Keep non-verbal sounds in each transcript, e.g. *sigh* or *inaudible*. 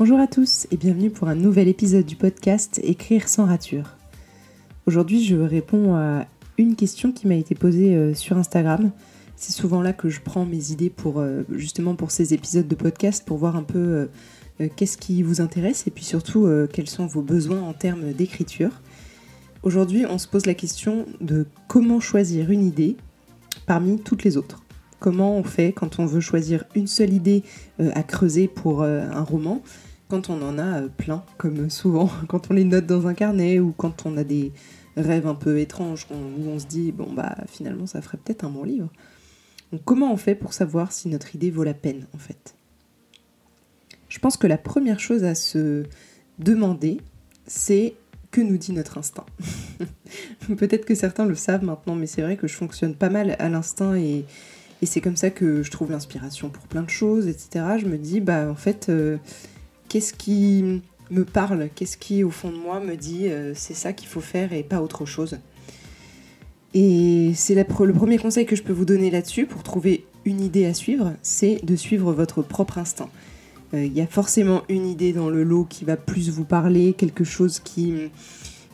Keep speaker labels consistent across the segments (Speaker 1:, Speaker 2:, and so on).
Speaker 1: Bonjour à tous et bienvenue pour un nouvel épisode du podcast Écrire sans rature. Aujourd'hui, je réponds à une question qui m'a été posée euh, sur Instagram. C'est souvent là que je prends mes idées pour euh, justement pour ces épisodes de podcast pour voir un peu euh, qu'est-ce qui vous intéresse et puis surtout quels sont vos besoins en termes d'écriture. Aujourd'hui, on se pose la question de comment choisir une idée parmi toutes les autres. Comment on fait quand on veut choisir une seule idée à creuser pour un roman? Quand on en a plein, comme souvent *laughs* quand on les note dans un carnet ou quand on a des rêves un peu étranges où on se dit bon bah finalement ça ferait peut-être un bon livre. Donc comment on fait pour savoir si notre idée vaut la peine en fait? Je pense que la première chose à se demander c'est que nous dit notre instinct. *laughs* peut-être que certains le savent maintenant mais c'est vrai que je fonctionne pas mal à l'instinct et, c'est comme ça que je trouve l'inspiration pour plein de choses, etc. Je me dis bah en fait euh, qu'est-ce qui me parle, qu'est-ce qui au fond de moi me dit euh, c'est ça qu'il faut faire et pas autre chose. Et c'est le premier conseil que je peux vous donner là-dessus pour trouver une idée à suivre, c'est de suivre votre propre instinct. Euh, il y a forcément une idée dans le lot qui va plus vous parler, quelque chose qui,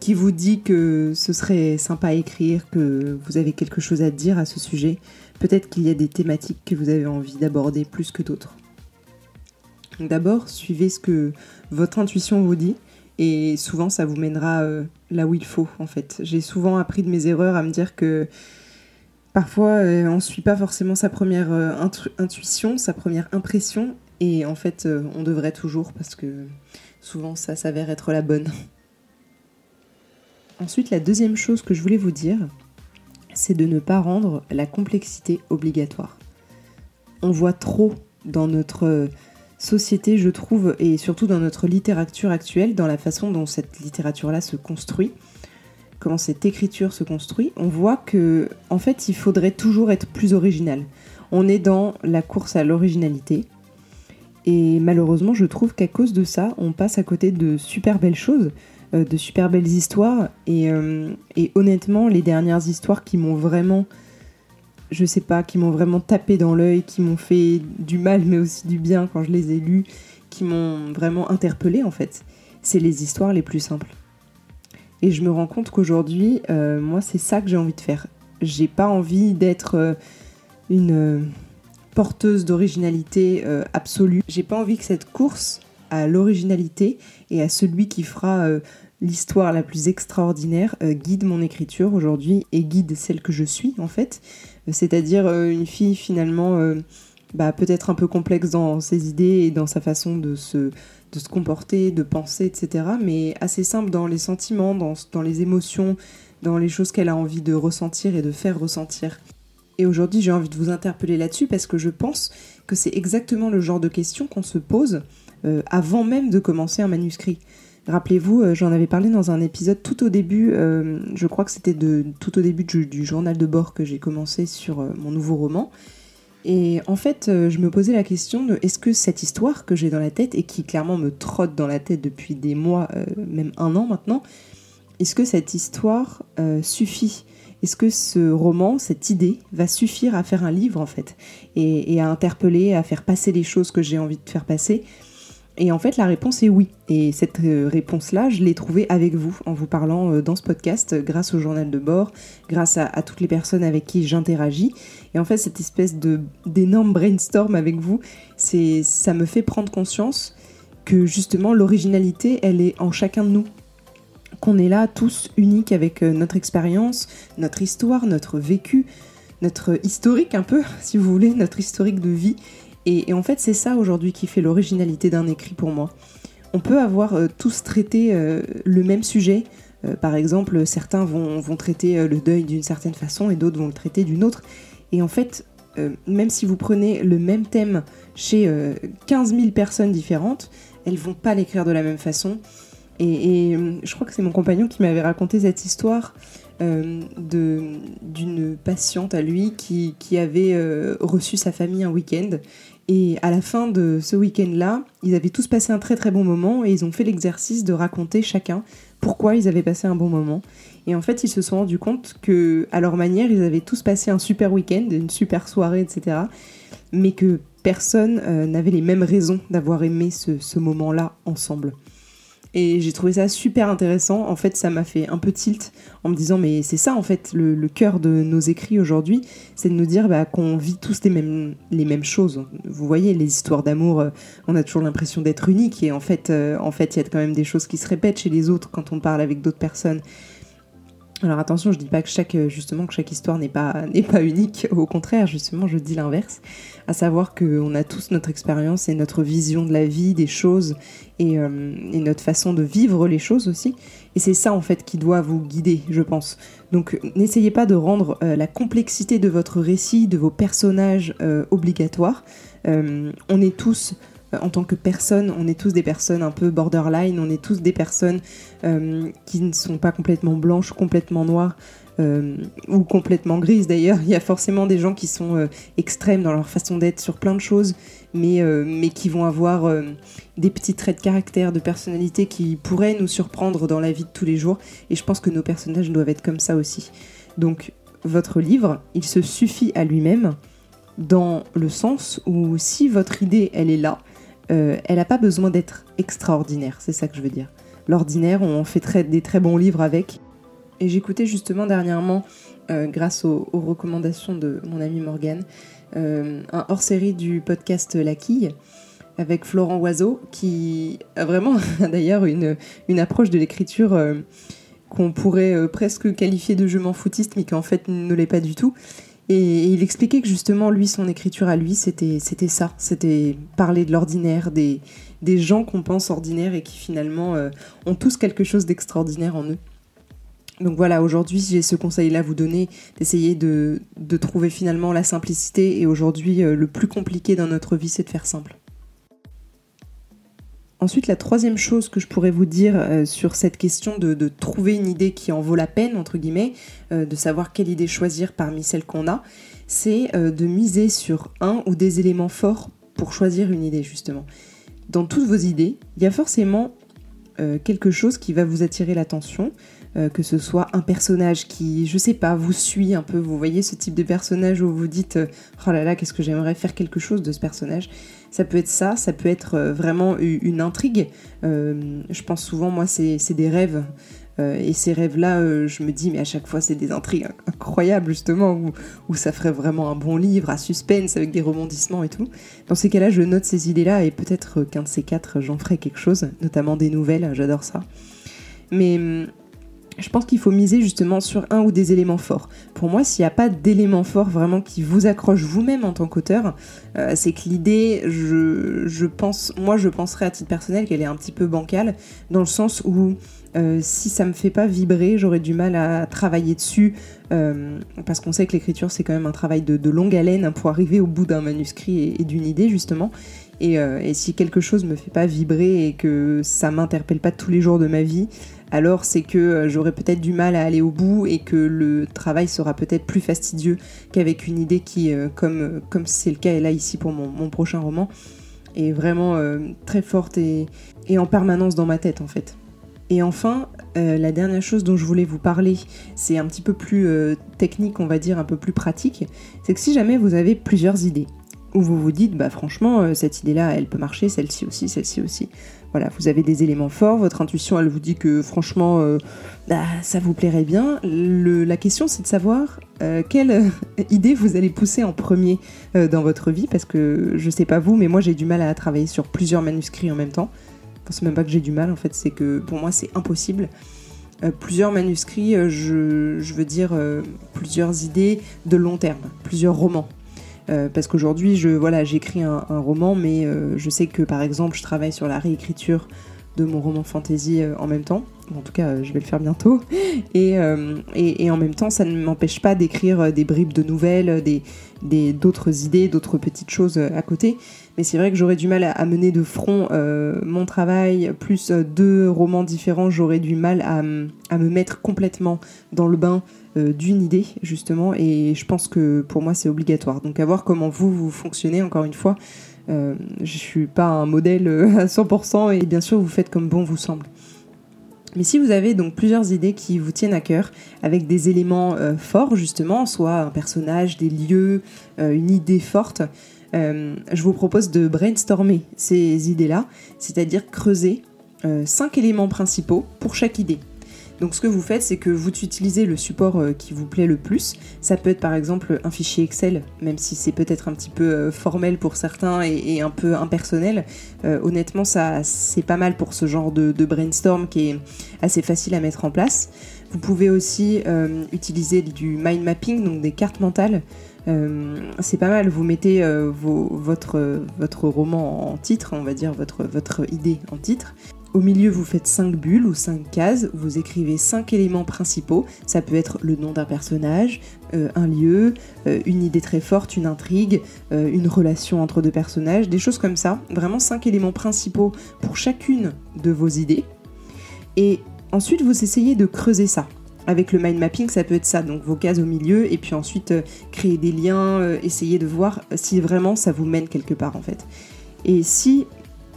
Speaker 1: qui vous dit que ce serait sympa à écrire, que vous avez quelque chose à dire à ce sujet. Peut-être qu'il y a des thématiques que vous avez envie d'aborder plus que d'autres. D'abord, suivez ce que votre intuition vous dit et souvent ça vous mènera euh, là où il faut en fait. J'ai souvent appris de mes erreurs à me dire que parfois euh, on ne suit pas forcément sa première euh, intuition, sa première impression et en fait on devrait toujours parce que souvent ça s'avère être la bonne. *laughs* Ensuite, la deuxième chose que je voulais vous dire, c'est de ne pas rendre la complexité obligatoire. On voit trop dans notre société, je trouve, et surtout dans notre littérature actuelle, dans la façon dont cette littérature-là se construit, comment cette écriture se construit, on voit que, en fait, il faudrait toujours être plus original. On est dans la course à l'originalité. Et malheureusement, je trouve qu'à cause de ça, on passe à côté de super belles choses, euh, de super belles histoires. Euh, et honnêtement, les dernières histoires qui m'ont vraiment je sais pas, qui m'ont vraiment tapé dans l'œil, qui m'ont fait du mal mais aussi du bien quand je les ai lus, qui m'ont vraiment interpellé en fait. C'est les histoires les plus simples. Et je me rends compte qu'aujourd'hui, euh, moi, c'est ça que j'ai envie de faire. J'ai pas envie d'être euh, une euh, porteuse d'originalité absolue. J'ai pas envie que cette course à l'originalité et à celui qui fera l'histoire la plus extraordinaire guide mon écriture aujourd'hui et guide celle que je suis en fait c'est-à-dire euh, une fille finalement euh, bah, peut-être un peu complexe dans ses idées et dans sa façon de se, comporter, de penser, etc. Mais assez simple dans les sentiments, dans, dans les émotions, dans les choses qu'elle a envie de ressentir et de faire ressentir. Et aujourd'hui, j'ai envie de vous interpeller là-dessus parce que je pense que c'est exactement le genre de questions qu'on se pose euh, avant même de commencer un manuscrit. Rappelez-vous, euh, j'en avais parlé dans un épisode tout au début, euh, je crois que c'était tout au début du, journal de bord que j'ai commencé sur euh, mon nouveau roman. Et en fait, je me posais la question de est-ce que cette histoire que j'ai dans la tête et qui clairement me trotte dans la tête depuis des mois, même un an maintenant, est-ce que cette histoire suffit? Est-ce que ce roman, cette idée, va suffire à faire un livre en fait? Et à interpeller, à faire passer les choses que j'ai envie de faire passer et en fait, la réponse est oui. Et cette euh, réponse-là, je l'ai trouvée avec vous, en vous parlant euh, dans ce podcast, grâce au journal de bord, grâce à, toutes les personnes avec qui j'interagis. Et en fait, cette espèce d'énorme brainstorm avec vous, ça me fait prendre conscience que justement l'originalité, elle est en chacun de nous. Qu'on est là tous uniques avec euh, notre expérience, notre histoire, notre vécu, notre historique un peu, *laughs* si vous voulez, notre historique de vie. Et, en fait, c'est ça aujourd'hui qui fait l'originalité d'un écrit pour moi. On peut avoir euh, tous traité euh, le même sujet. Euh, par exemple, certains vont, vont traiter le deuil d'une certaine façon et d'autres vont le traiter d'une autre. Et en fait, même si vous prenez le même thème chez 15 000 personnes différentes, elles vont pas l'écrire de la même façon. Et, je crois que c'est mon compagnon qui m'avait raconté cette histoire d'une patiente à lui qui, qui avait reçu sa famille un week-end et à la fin de ce week-end-là, ils avaient tous passé un très très bon moment et ils ont fait l'exercice de raconter chacun pourquoi ils avaient passé un bon moment. Et en fait, ils se sont rendus compte que, à leur manière, ils avaient tous passé un super week-end, une super soirée, etc. Mais que personne n'avait les mêmes raisons d'avoir aimé ce moment-là ensemble. Et j'ai trouvé ça super intéressant. En fait, ça m'a fait un peu tilt en me disant, mais c'est ça en fait, le, cœur de nos écrits aujourd'hui, c'est de nous dire bah, qu'on vit tous les mêmes, choses. Vous voyez, les histoires d'amour, euh, on a toujours l'impression d'être unique et en fait, euh, en fait, il y a quand même des choses qui se répètent chez les autres quand on parle avec d'autres personnes. Alors attention, je dis pas que chaque justement que chaque histoire n'est pas *laughs* n'est pas unique. Au contraire, justement, je dis l'inverse, à savoir qu'on a tous notre expérience et notre vision de la vie, des choses et, euh, et notre façon de vivre les choses aussi. Et c'est ça en fait qui doit vous guider, je pense. Donc n'essayez pas de rendre euh, la complexité de votre récit, de vos personnages euh, obligatoire. on est tous en tant que personne, on est tous des personnes un peu borderline, on est tous des personnes euh, qui ne sont pas complètement blanches, complètement noires. Euh, ou complètement grises d'ailleurs. Il y a forcément des gens qui sont euh, extrêmes dans leur façon d'être sur plein de choses, mais, mais qui vont avoir des petits traits de caractère, de personnalité qui pourraient nous surprendre dans la vie de tous les jours. Et je pense que nos personnages doivent être comme ça aussi. Donc votre livre, il se suffit à lui-même dans le sens où si votre idée, elle est là, euh, elle n'a pas besoin d'être extraordinaire, c'est ça que je veux dire. L'ordinaire, on fait des très bons livres avec. Et j'écoutais justement dernièrement, euh, grâce aux, recommandations de mon ami Morgane, euh, un hors-série du podcast La Quille avec Florent Oiseau, qui a vraiment *laughs* d'ailleurs une, une, approche de l'écriture qu'on pourrait presque qualifier de je m'en foutiste, mais qui en fait ne l'est pas du tout. Et, il expliquait que justement, lui, son écriture à lui, c'était ça. C'était parler de l'ordinaire, des, des gens qu'on pense ordinaires et qui finalement euh, ont tous quelque chose d'extraordinaire en eux. Donc voilà, aujourd'hui j'ai ce conseil-là à vous donner, d'essayer de, de, trouver finalement la simplicité. Et aujourd'hui, euh, le plus compliqué dans notre vie, c'est de faire simple. Ensuite, la troisième chose que je pourrais vous dire euh, sur cette question de, trouver une idée qui en vaut la peine, entre guillemets, euh, de savoir quelle idée choisir parmi celles qu'on a, c'est euh, de miser sur un ou des éléments forts pour choisir une idée, justement. Dans toutes vos idées, il y a forcément quelque chose qui va vous attirer l'attention, que ce soit un personnage qui, je sais pas, vous suit un peu, vous voyez ce type de personnage où vous dites, oh là là, qu'est-ce que j'aimerais faire quelque chose de ce personnage ça peut être ça, ça peut être euh, vraiment une intrigue. Euh, je pense souvent, moi, c'est des rêves. Euh, et ces rêves-là, je me dis, mais à chaque fois, c'est des intrigues incroyables, justement, où, ça ferait vraiment un bon livre à suspense avec des rebondissements et tout. Dans ces cas-là, je note ces idées-là et peut-être qu'un de ces quatre, j'en ferai quelque chose, notamment des nouvelles, j'adore ça. Mais hum, je pense qu'il faut miser justement sur un ou des éléments forts. Pour moi, s'il n'y a pas d'éléments forts vraiment qui vous accrochent vous-même en tant qu'auteur, euh, c'est que l'idée, je, pense, moi je penserais à titre personnel qu'elle est un petit peu bancale, dans le sens où euh, si ça me fait pas vibrer, j'aurais du mal à travailler dessus, euh, parce qu'on sait que l'écriture c'est quand même un travail de, longue haleine pour arriver au bout d'un manuscrit et, d'une idée justement. Et, et, si quelque chose me fait pas vibrer et que ça m'interpelle pas tous les jours de ma vie, alors c'est que euh, j'aurai peut-être du mal à aller au bout et que le travail sera peut-être plus fastidieux qu'avec une idée qui, euh, comme euh, comme c'est le cas là ici pour mon, prochain roman, est vraiment très forte et, en permanence dans ma tête en fait. Et enfin, la dernière chose dont je voulais vous parler, c'est un petit peu plus technique, on va dire, un peu plus pratique, c'est que si jamais vous avez plusieurs idées, où vous vous dites, bah franchement, cette idée-là, elle peut marcher, celle-ci aussi, celle-ci aussi, voilà, vous avez des éléments forts, votre intuition, elle vous dit que franchement, euh, bah, ça vous plairait bien. la question, c'est de savoir euh, quelle euh, *laughs* idée vous allez pousser en premier dans votre vie, parce que je sais pas vous, mais moi j'ai du mal à travailler sur plusieurs manuscrits en même temps. Enfin, c'est même pas que j'ai du mal, en fait, c'est que pour moi c'est impossible. plusieurs manuscrits, je, je veux dire plusieurs idées de long terme, plusieurs romans. Euh, parce qu'aujourd'hui, je voilà, j'écris un, roman, mais euh, je sais que par exemple, je travaille sur la réécriture de mon roman fantasy euh, en même temps. En tout cas, je vais le faire bientôt. Et, et, en même temps, ça ne m'empêche pas d'écrire des bribes de nouvelles, des, d'autres idées, d'autres petites choses à côté. Mais c'est vrai que j'aurais du mal à, mener de front mon travail, plus deux romans différents, j'aurais du mal à, me mettre complètement dans le bain euh, d'une idée justement et je pense que pour moi c'est obligatoire. Donc à voir comment vous vous fonctionnez encore une fois. Euh, je suis pas un modèle euh, à 100% et bien sûr vous faites comme bon vous semble. Mais si vous avez donc plusieurs idées qui vous tiennent à cœur, avec des éléments forts justement, soit un personnage, des lieux, une idée forte, je vous propose de brainstormer ces idées-là, c'est-à-dire creuser cinq éléments principaux pour chaque idée. Donc ce que vous faites, c'est que vous utilisez le support euh, qui vous plaît le plus. Ça peut être par exemple un fichier Excel, même si c'est peut-être un petit peu euh, formel pour certains et, un peu impersonnel. Euh, honnêtement, ça c'est pas mal pour ce genre de, brainstorm qui est assez facile à mettre en place. Vous pouvez aussi utiliser du mind mapping, donc des cartes mentales. c'est pas mal, vous mettez votre, roman en titre, on va dire votre idée en titre, au milieu, vous faites 5 bulles ou 5 cases, vous écrivez 5 éléments principaux. Ça peut être le nom d'un personnage, euh, un lieu, euh, une idée très forte, une intrigue, euh, une relation entre deux personnages, des choses comme ça. Vraiment 5 éléments principaux pour chacune de vos idées. Et ensuite, vous essayez de creuser ça. Avec le mind mapping, ça peut être ça, donc vos cases au milieu, et puis ensuite créer des liens, essayer de voir si vraiment ça vous mène quelque part en fait. Et si,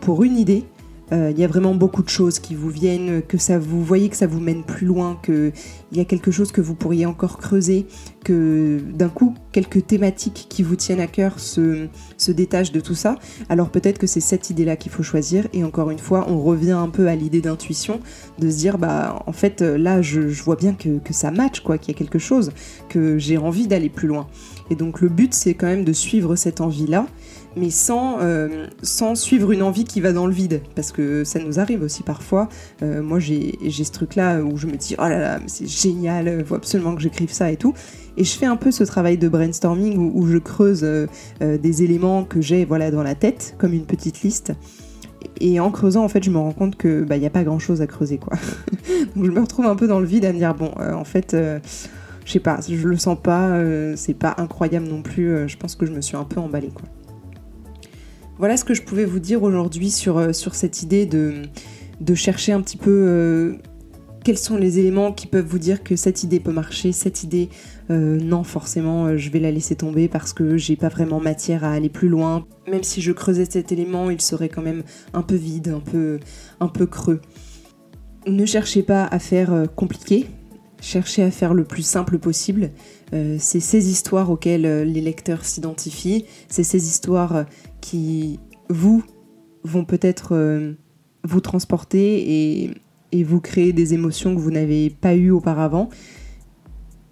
Speaker 1: pour une idée, il y a vraiment beaucoup de choses qui vous viennent, que ça vous voyez que ça vous mène plus loin, qu'il y a quelque chose que vous pourriez encore creuser, que d'un coup quelques thématiques qui vous tiennent à cœur se, se détachent de tout ça. Alors peut-être que c'est cette idée-là qu'il faut choisir. Et encore une fois, on revient un peu à l'idée d'intuition, de se dire bah en fait là je, vois bien que, que ça match quoi, qu'il y a quelque chose, que j'ai envie d'aller plus loin. Et donc le but c'est quand même de suivre cette envie-là mais sans, euh, sans suivre une envie qui va dans le vide. Parce que ça nous arrive aussi parfois. Euh, moi, j'ai ce truc-là où je me dis, oh là là, c'est génial, il faut absolument que j'écrive ça et tout. Et je fais un peu ce travail de brainstorming où, je creuse euh, des éléments que j'ai voilà, dans la tête, comme une petite liste. Et en creusant, en fait, je me rends compte que bah, n'y a pas grand-chose à creuser, quoi. *laughs* Donc je me retrouve un peu dans le vide à me dire, bon, en fait je sais pas, je le sens pas, c'est pas incroyable non plus, je pense que je me suis un peu emballée quoi. Voilà ce que je pouvais vous dire aujourd'hui sur, euh, cette idée de, de chercher un petit peu euh, quels sont les éléments qui peuvent vous dire que cette idée peut marcher, cette idée, euh, non, forcément, je vais la laisser tomber parce que j'ai pas vraiment matière à aller plus loin. Même si je creusais cet élément, il serait quand même un peu vide, un peu, un peu creux. Ne cherchez pas à faire compliqué, cherchez à faire le plus simple possible. c'est ces histoires auxquelles les lecteurs s'identifient, c'est ces histoires qui, vous, vont peut-être euh, vous transporter et, vous créer des émotions que vous n'avez pas eues auparavant.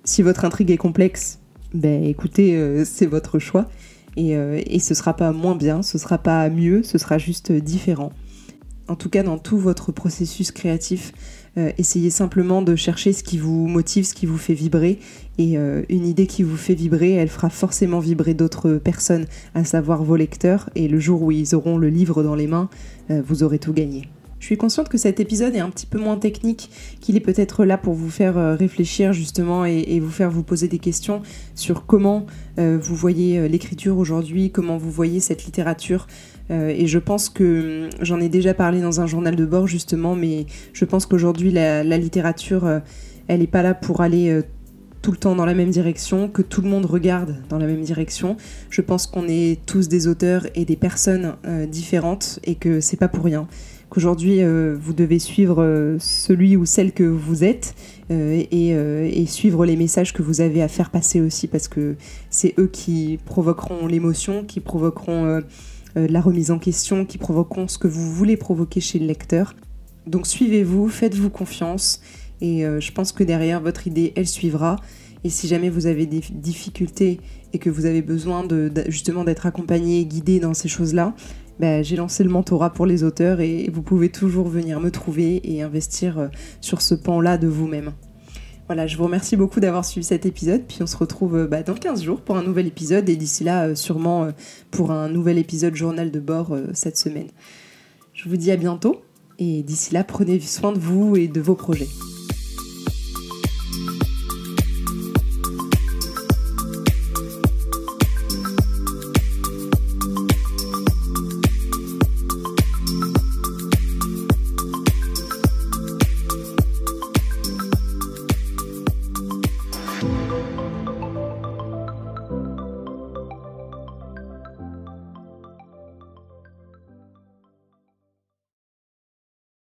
Speaker 1: Si votre intrigue est complexe, ben écoutez, euh, c'est votre choix. Et, euh, et ce sera pas moins bien, ce sera pas mieux, ce sera juste différent. En tout cas, dans tout votre processus créatif, euh, essayez simplement de chercher ce qui vous motive, ce qui vous fait vibrer. Et euh, une idée qui vous fait vibrer, elle fera forcément vibrer d'autres personnes, à savoir vos lecteurs. Et le jour où ils auront le livre dans les mains, euh, vous aurez tout gagné. Je suis consciente que cet épisode est un petit peu moins technique, qu'il est peut-être là pour vous faire réfléchir justement et, vous faire vous poser des questions sur comment vous voyez l'écriture aujourd'hui, comment vous voyez cette littérature et je pense que hum, j'en ai déjà parlé dans un journal de bord justement, mais je pense qu'aujourd'hui la, littérature, euh, elle n'est pas là pour aller euh, tout le temps dans la même direction, que tout le monde regarde dans la même direction. Je pense qu'on est tous des auteurs et des personnes différentes et que c'est pas pour rien. Qu'aujourd'hui vous devez suivre celui ou celle que vous êtes et, suivre les messages que vous avez à faire passer aussi parce que c'est eux qui provoqueront l'émotion, qui provoqueront euh, la remise en question, qui provoqueront ce que vous voulez provoquer chez le lecteur. Donc suivez-vous, faites-vous confiance, et euh, je pense que derrière votre idée, elle suivra. Et si jamais vous avez des difficultés et que vous avez besoin de, justement d'être accompagné, guidé dans ces choses-là, bah, j'ai lancé le mentorat pour les auteurs et vous pouvez toujours venir me trouver et investir euh, sur ce pan-là de vous-même. Voilà, je vous remercie beaucoup d'avoir suivi cet épisode, puis on se retrouve euh, bah, dans 15 jours pour un nouvel épisode, et d'ici là, euh, sûrement euh, pour un nouvel épisode journal de bord cette semaine. Je vous dis à bientôt, et d'ici là, prenez soin de vous et de vos projets.